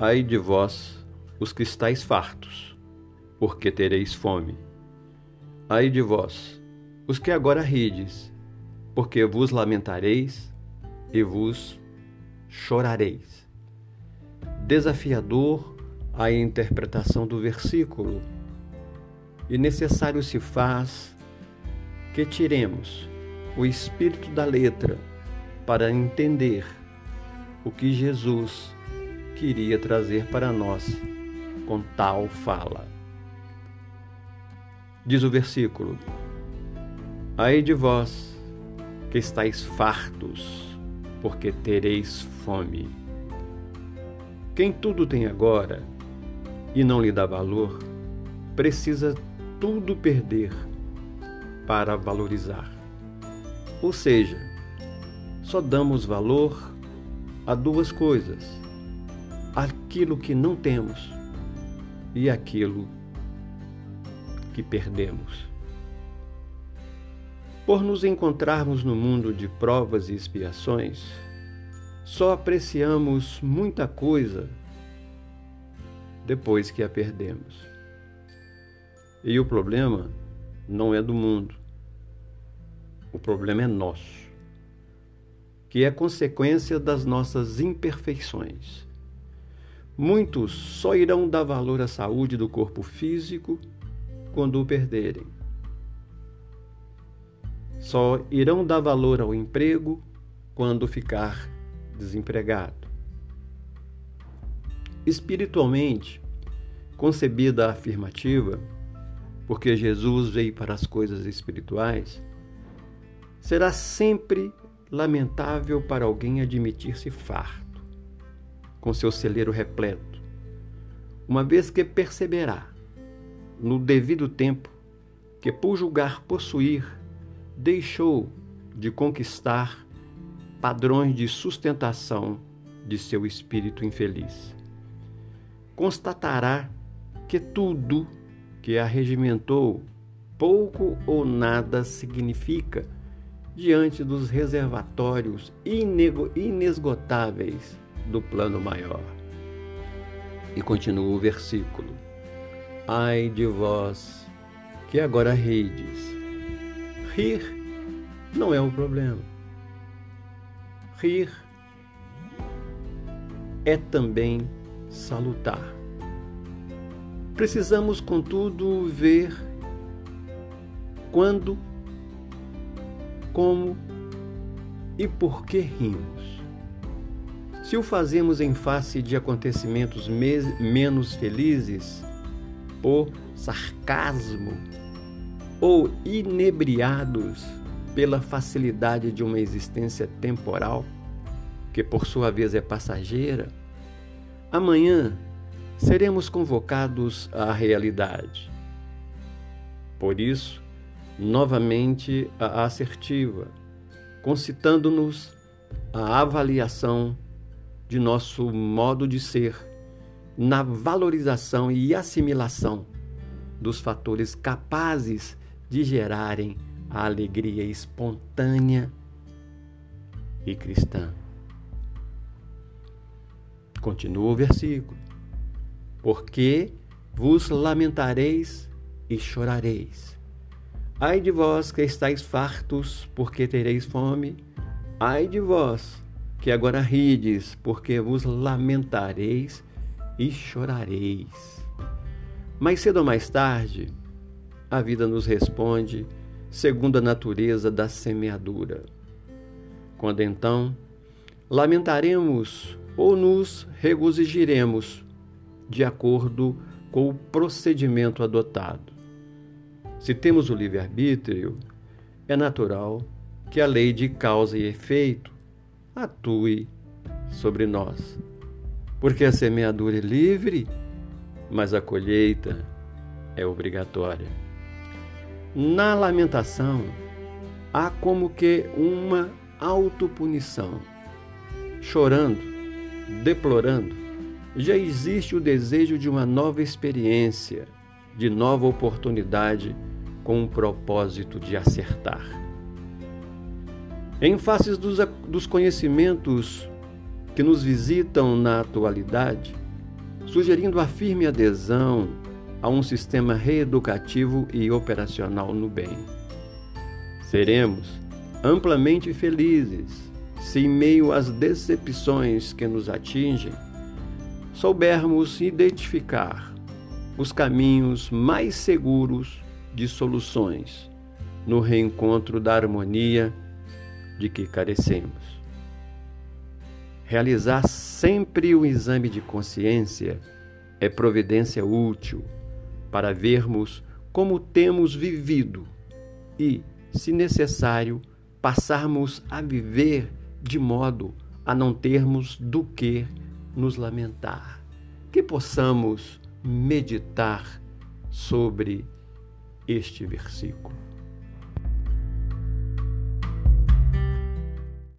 Ai de vós, os que estáis fartos, porque tereis fome. Ai de vós, os que agora rides, porque vos lamentareis e vos chorareis. Desafiador a interpretação do versículo, e necessário se faz que tiremos o espírito da letra para entender o que Jesus queria trazer para nós com tal fala. Diz o versículo: Ai de vós que estáis fartos, porque tereis fome. Quem tudo tem agora e não lhe dá valor, precisa tudo perder para valorizar. Ou seja, só damos valor a duas coisas: aquilo que não temos e aquilo que perdemos. Por nos encontrarmos no mundo de provas e expiações, só apreciamos muita coisa depois que a perdemos. E o problema não é do mundo. O problema é nosso, que é consequência das nossas imperfeições. Muitos só irão dar valor à saúde do corpo físico quando o perderem. Só irão dar valor ao emprego quando ficar desempregado. Espiritualmente, concebida a afirmativa, porque Jesus veio para as coisas espirituais, será sempre lamentável para alguém admitir-se farto, com seu celeiro repleto, uma vez que perceberá, no devido tempo, que por julgar possuir, deixou de conquistar padrões de sustentação de seu espírito infeliz. Constatará que tudo que arregimentou pouco ou nada significa diante dos reservatórios inesgotáveis do plano maior. E continua o versículo: Ai de vós que agora rides. Rir não é o problema rir é também salutar. Precisamos, contudo, ver quando, como e por que rimos. Se o fazemos em face de acontecimentos menos felizes, por sarcasmo ou inebriados pela facilidade de uma existência temporal, que por sua vez é passageira, amanhã seremos convocados à realidade. Por isso, novamente a assertiva, concitando-nos a avaliação de nosso modo de ser na valorização e assimilação dos fatores capazes de gerarem a alegria espontânea e cristã. Continua o versículo. Porque vos lamentareis e chorareis. Ai de vós que estáis fartos, porque tereis fome. Ai de vós que agora rides, porque vos lamentareis e chorareis. Mais cedo ou mais tarde, a vida nos responde segundo a natureza da semeadura. Quando então lamentaremos ou nos regozijaremos de acordo com o procedimento adotado. Se temos o livre-arbítrio, é natural que a lei de causa e efeito atue sobre nós. Porque a semeadura é livre, mas a colheita é obrigatória. Na lamentação, há como que uma autopunição. Chorando, deplorando, já existe o desejo de uma nova experiência, de nova oportunidade com o propósito de acertar. Em face dos, dos conhecimentos que nos visitam na atualidade, sugerindo a firme adesão a um sistema reeducativo e operacional no bem. Seremos amplamente felizes se, em meio às decepções que nos atingem, soubermos identificar os caminhos mais seguros de soluções no reencontro da harmonia de que carecemos. Realizar sempre o exame de consciência é providência útil para vermos como temos vivido e, se necessário, passarmos a viver de modo a não termos do que nos lamentar. Que possamos meditar sobre este versículo.